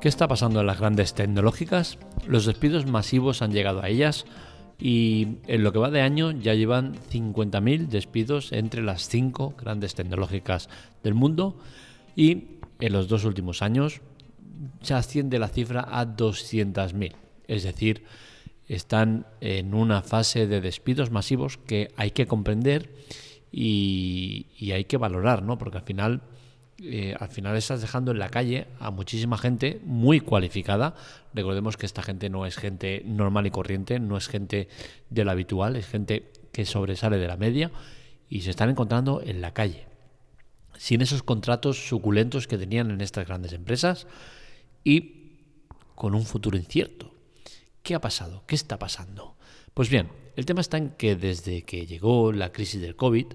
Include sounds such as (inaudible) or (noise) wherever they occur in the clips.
¿Qué está pasando en las grandes tecnológicas? Los despidos masivos han llegado a ellas y en lo que va de año ya llevan 50.000 despidos entre las cinco grandes tecnológicas del mundo y en los dos últimos años se asciende la cifra a 200.000. Es decir, están en una fase de despidos masivos que hay que comprender y, hay que valorar, ¿no? Porque al final eh, al final estás dejando en la calle a muchísima gente muy cualificada. Recordemos que esta gente no es gente normal y corriente, no es gente de lo habitual, es gente que sobresale de la media y se están encontrando en la calle. Sin esos contratos suculentos que tenían en estas grandes empresas y con un futuro incierto. ¿Qué ha pasado? ¿Qué está pasando? Pues bien, el tema está en que desde que llegó la crisis del COVID,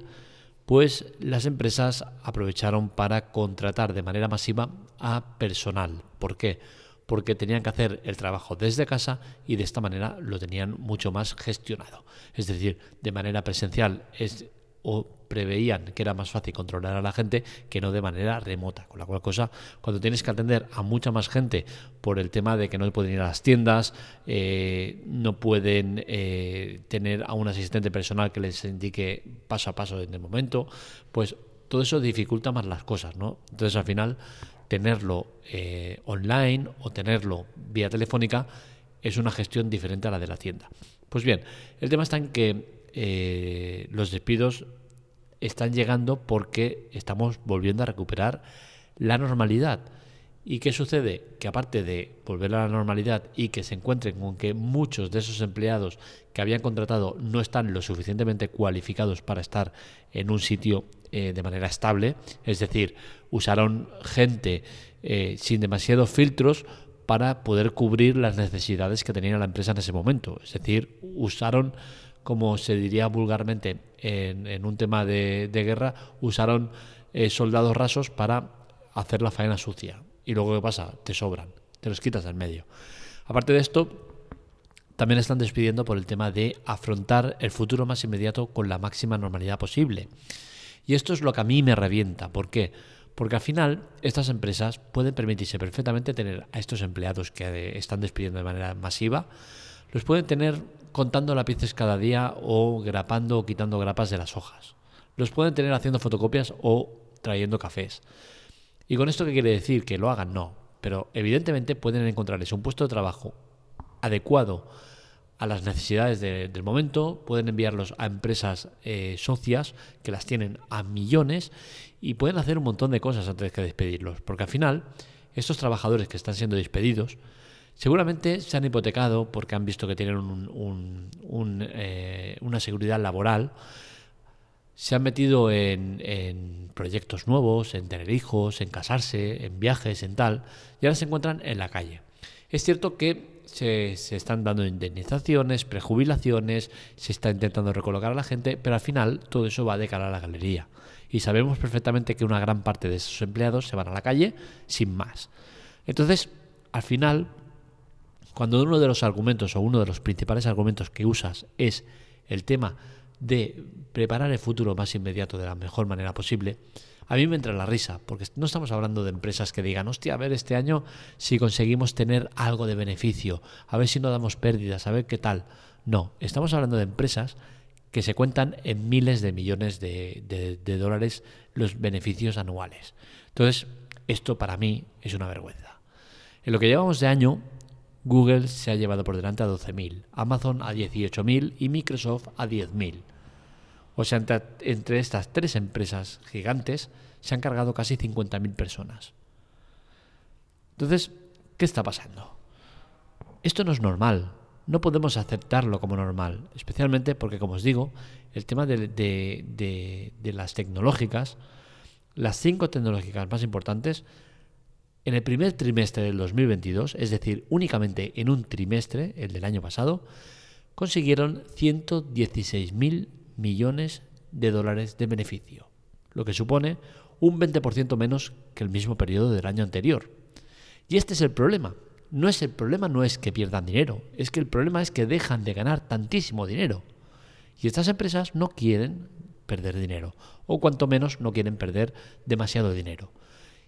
pues las empresas aprovecharon para contratar de manera masiva a personal. ¿Por qué? Porque tenían que hacer el trabajo desde casa y de esta manera lo tenían mucho más gestionado. Es decir, de manera presencial es o preveían que era más fácil controlar a la gente que no de manera remota. Con la cual cosa, cuando tienes que atender a mucha más gente por el tema de que no pueden ir a las tiendas, eh, no pueden eh, tener a un asistente personal que les indique paso a paso en el momento, pues todo eso dificulta más las cosas, ¿no? Entonces al final tenerlo eh, online o tenerlo vía telefónica es una gestión diferente a la de la tienda. Pues bien, el tema está en que los despidos están llegando porque estamos volviendo a recuperar la normalidad. ¿Y qué sucede? Que aparte de volver a la normalidad y que se encuentren con que muchos de esos empleados que habían contratado no están lo suficientemente cualificados para estar en un sitio eh, de manera estable, es decir, usaron gente eh, sin demasiados filtros para poder cubrir las necesidades que tenía la empresa en ese momento. Es decir, usaron como se diría vulgarmente en, un tema de, guerra, usaron eh, soldados rasos para hacer la faena sucia. Y luego, ¿qué pasa? Te sobran, te los quitas del medio. Aparte de esto, también están despidiendo por el tema de afrontar el futuro más inmediato con la máxima normalidad posible. Y esto es lo que a mí me revienta. ¿Por qué? Porque al final estas empresas pueden permitirse perfectamente tener a estos empleados que están despidiendo de manera masiva, los pueden tener contando lápices cada día o grapando o quitando grapas de las hojas. Los pueden tener haciendo fotocopias o trayendo cafés. ¿Y con esto qué quiere decir? Que lo hagan, no. Pero evidentemente pueden encontrarles un puesto de trabajo adecuado a las necesidades del momento, pueden enviarlos a empresas eh, socias que las tienen a millones y pueden hacer un montón de cosas antes de despedirlos. Porque al final, estos trabajadores que están siendo despedidos, Seguramente se han hipotecado porque han visto que tienen eh, una seguridad laboral, se han metido en, proyectos nuevos, en tener hijos, en casarse, en viajes, en tal, y ahora se encuentran en la calle. Es cierto que se, se, están dando indemnizaciones, prejubilaciones, se está intentando recolocar a la gente, pero al final todo eso va de cara a la galería. Y sabemos perfectamente que una gran parte de esos empleados se van a la calle sin más. Entonces, al final, cuando uno de los argumentos o uno de los principales argumentos que usas es el tema de preparar el futuro más inmediato de la mejor manera posible, a mí me entra la risa, porque no estamos hablando de empresas que digan, hostia, a ver este año si conseguimos tener algo de beneficio, a ver si no damos pérdidas, a ver qué tal. No, estamos hablando de empresas que se cuentan en miles de millones de, de dólares los beneficios anuales. Entonces, esto para mí es una vergüenza. En lo que llevamos de año, Google se ha llevado por delante a 12.000, Amazon a 18.000 y Microsoft a 10.000. O sea, entre, estas tres empresas gigantes se han cargado casi 50.000 personas. Entonces, ¿qué está pasando? Esto no es normal. No podemos aceptarlo como normal, especialmente porque, como os digo, el tema de, de las tecnológicas, las cinco tecnológicas más importantes, en el primer trimestre del 2022, es decir, únicamente en un trimestre, el del año pasado, consiguieron 116.000 millones de dólares de beneficio, lo que supone un 20% menos que el mismo periodo del año anterior. Y este es el problema. No es el problema no es que pierdan dinero, es que el problema es que dejan de ganar tantísimo dinero. Y estas empresas no quieren perder dinero, o cuanto menos no quieren perder demasiado dinero.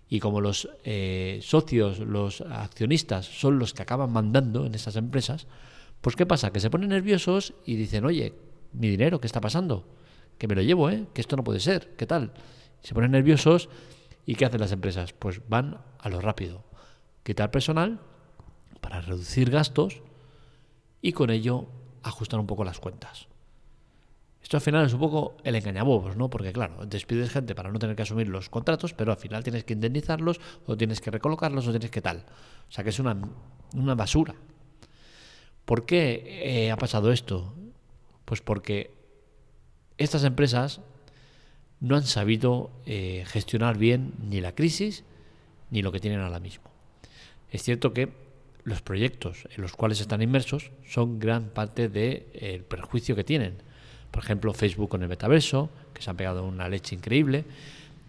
Y como los eh, socios, los accionistas son los que acaban mandando en esas empresas, pues ¿qué pasa? Que se ponen nerviosos y dicen, oye, mi dinero, ¿qué está pasando? Que me lo llevo, ¿eh? Que esto no puede ser, ¿qué tal? Se ponen nerviosos y ¿qué hacen las empresas? Pues van a lo rápido. Quitar personal para reducir gastos y con ello ajustar un poco las cuentas. Esto al final es un poco el engañabobos, ¿no? Porque claro, despides gente para no tener que asumir los contratos, pero al final tienes que indemnizarlos o tienes que recolocarlos o tienes que tal. O sea que es una, basura. ¿Por qué eh, ha pasado esto? Pues porque estas empresas no han sabido eh, gestionar bien ni la crisis ni lo que tienen ahora mismo. Es cierto que los proyectos en los cuales están inmersos son gran parte del perjuicio que tienen por ejemplo, Facebook con el metaverso, que se han pegado una leche increíble.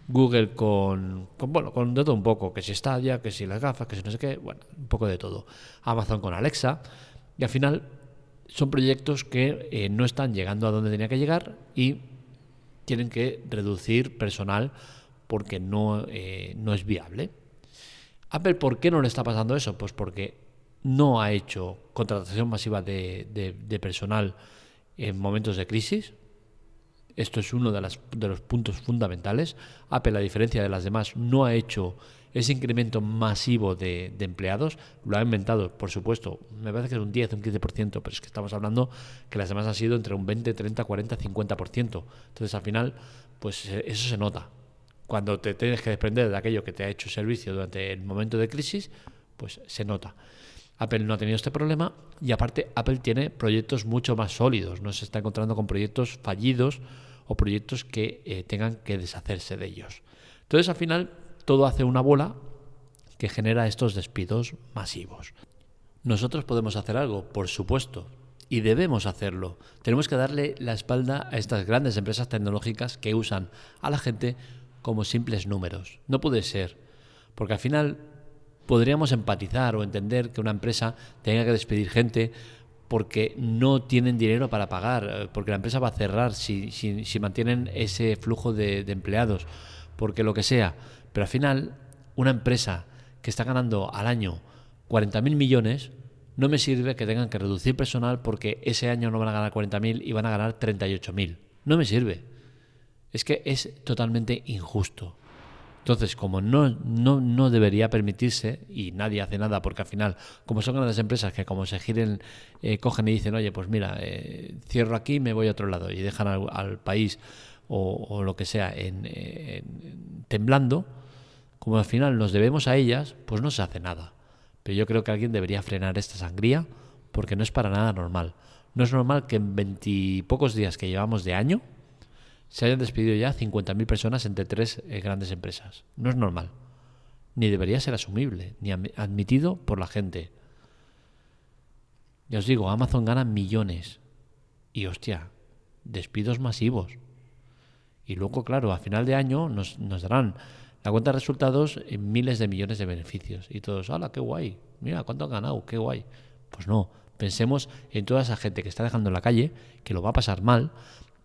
Google con, bueno, con de todo un poco, que si Stadia, que si las gafas, que si no sé qué, bueno, un poco de todo. Amazon con Alexa. Y al final son proyectos que eh, no están llegando a donde tenía que llegar y tienen que reducir personal porque no, eh, no es viable. Apple, ¿por qué no le está pasando eso? Pues porque no ha hecho contratación masiva de, de personal en momentos de crisis. Esto es uno de, de, los puntos fundamentales. Apple, a diferencia de las demás, no ha hecho ese incremento masivo de, empleados. Lo ha inventado, por supuesto, me parece que es un 10, un 15%, pero es que estamos hablando que las demás han sido entre un 20, 30, 40, 50%. Entonces, al final, pues eh, eso se nota. Cuando te tienes que desprender de aquello que te ha hecho servicio durante el momento de crisis, pues se nota. Apple no ha tenido este problema y aparte Apple tiene proyectos mucho más sólidos, no se está encontrando con proyectos fallidos o proyectos que eh, tengan que deshacerse de ellos. Entonces al final todo hace una bola que genera estos despidos masivos. Nosotros podemos hacer algo, por supuesto, y debemos hacerlo. Tenemos que darle la espalda a estas grandes empresas tecnológicas que usan a la gente como simples números. No puede ser, porque al final podríamos empatizar o entender que una empresa tenga que despedir gente porque no tienen dinero para pagar, eh, porque la empresa va a cerrar si, si, mantienen ese flujo de, empleados, porque lo que sea. Pero al final, una empresa que está ganando al año 40.000 millones, no me sirve que tengan que reducir personal porque ese año no van a ganar 40.000 y van a ganar 38.000. No me sirve. Es que es totalmente injusto. Entonces, como no, no, no, debería permitirse, y nadie hace nada, porque al final, como son grandes empresas que como se giren, eh, cogen y dicen, oye, pues mira, eh, cierro aquí, me voy a otro lado, y dejan al, país o, lo que sea en, temblando, como al final nos debemos a ellas, pues no se hace nada. Pero yo creo que alguien debería frenar esta sangría, porque no es para nada normal. No es normal que en veintipocos días que llevamos de año, se hayan despedido ya 50.000 personas entre tres eh, grandes empresas. No es normal. Ni debería ser asumible, ni admitido por la gente. Ya os digo, Amazon gana millones. Y hostia, despidos masivos. Y luego, claro, a final de año nos, darán la cuenta de resultados en miles de millones de beneficios. Y todos, ¡hala, qué guay! Mira, ¿cuánto han ganado? ¡Qué guay! Pues no, pensemos en toda esa gente que está dejando en la calle, que lo va a pasar mal,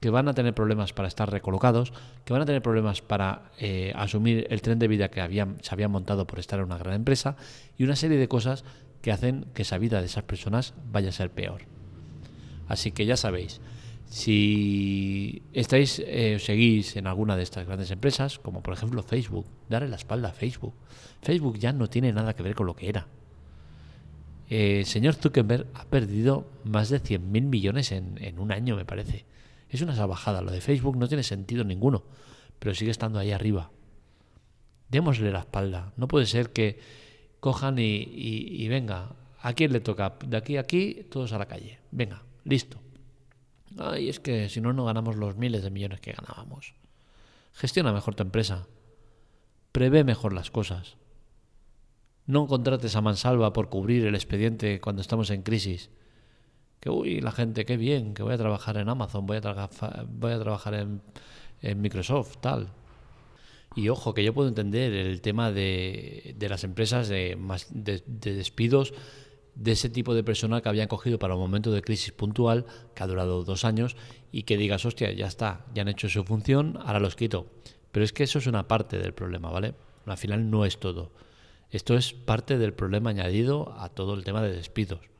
que van a tener problemas para estar recolocados, que van a tener problemas para eh, asumir el tren de vida que habían, se habían montado por estar en una gran empresa y una serie de cosas que hacen que esa vida de esas personas vaya a ser peor. Así que ya sabéis, si estáis eh, seguís en alguna de estas grandes empresas, como por ejemplo Facebook, darle la espalda a Facebook. Facebook ya no tiene nada que ver con lo que era. Eh, el señor Zuckerberg ha perdido más de 100.000 millones en, en un año, me parece. Es una salvajada. Lo de Facebook no tiene sentido ninguno, pero sigue estando ahí arriba. Démosle la espalda. No puede ser que cojan y, venga, ¿a quién le toca? De aquí a aquí, todos a la calle. Venga, listo. Ay, es que si no, no ganamos los miles de millones que ganábamos. Gestiona mejor tu empresa. Prevé mejor las cosas. No contrates a mansalva por cubrir el expediente cuando estamos en crisis que uy, la gente, qué bien, que voy a trabajar en Amazon, voy a, voy a trabajar en, Microsoft, tal. Y ojo, que yo puedo entender el tema de, las empresas de, de, despidos de ese tipo de persona que habían cogido para un momento de crisis puntual, que ha durado dos años, y que digas, hostia, ya está, ya han hecho su función, ahora los quito. Pero es que eso es una parte del problema, ¿vale? Al final no es todo. Esto es parte del problema añadido a todo el tema de despidos.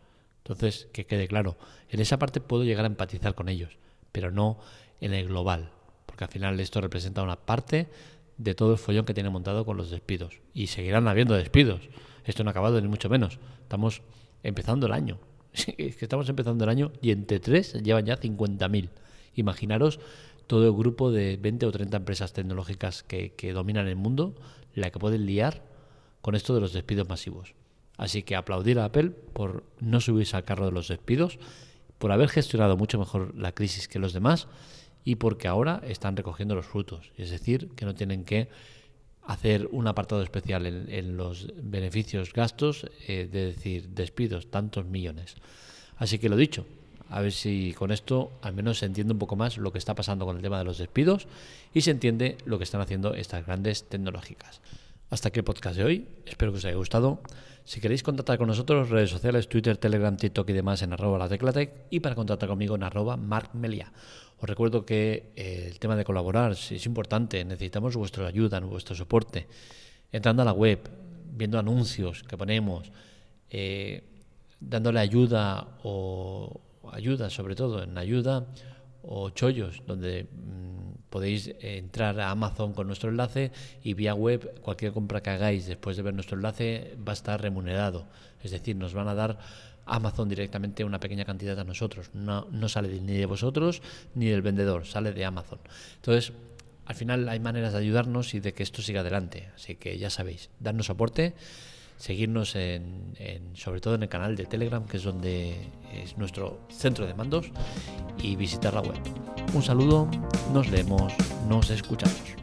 Entonces, que quede claro, en esa parte puedo llegar a empatizar con ellos, pero no en el global, porque al final esto representa una parte de todo el follón que tiene montado con los despidos. Y seguirán habiendo despidos. Esto no ha acabado ni mucho menos. Estamos empezando el año. (laughs) Es que estamos empezando el año y entre tres llevan ya 50.000. Imaginaros todo el grupo de 20 o 30 empresas tecnológicas que, que dominan el mundo, la que pueden liar con esto de los despidos masivos. Así que aplaudir a Apple por no subirse al carro de los despidos, por haber gestionado mucho mejor la crisis que los demás y porque ahora están recogiendo los frutos. Es decir, que no tienen que hacer un apartado especial en, los beneficios gastos, eh, de decir despidos, tantos millones. Así que lo dicho, a ver si con esto al menos se entiende un poco más lo que está pasando con el tema de los despidos y se entiende lo que están haciendo estas grandes tecnológicas. Hasta aquí el podcast de hoy, espero que os haya gustado. Si queréis contactar con nosotros, redes sociales, Twitter, Telegram, TikTok y demás en arroba la teclatec y para contactar conmigo en arroba markmelia. Os recuerdo que eh, el tema de colaborar es importante, necesitamos vuestra ayuda, vuestro soporte. Entrando a la web, viendo anuncios que ponemos, eh, dándole ayuda o ayuda sobre todo, en ayuda o chollos, donde mm, podéis entrar a Amazon con nuestro enlace y vía web cualquier compra que hagáis después de ver nuestro enlace va a estar remunerado. Es decir, nos van a dar Amazon directamente una pequeña cantidad a nosotros. No, no sale ni de vosotros ni del vendedor, sale de Amazon. Entonces, al final hay maneras de ayudarnos y de que esto siga adelante. Así que ya sabéis, darnos soporte seguirnos en, sobre todo en el canal de Telegram, que es donde es nuestro centro de mandos, y visitar la web. Un saludo, nos leemos, nos escuchamos.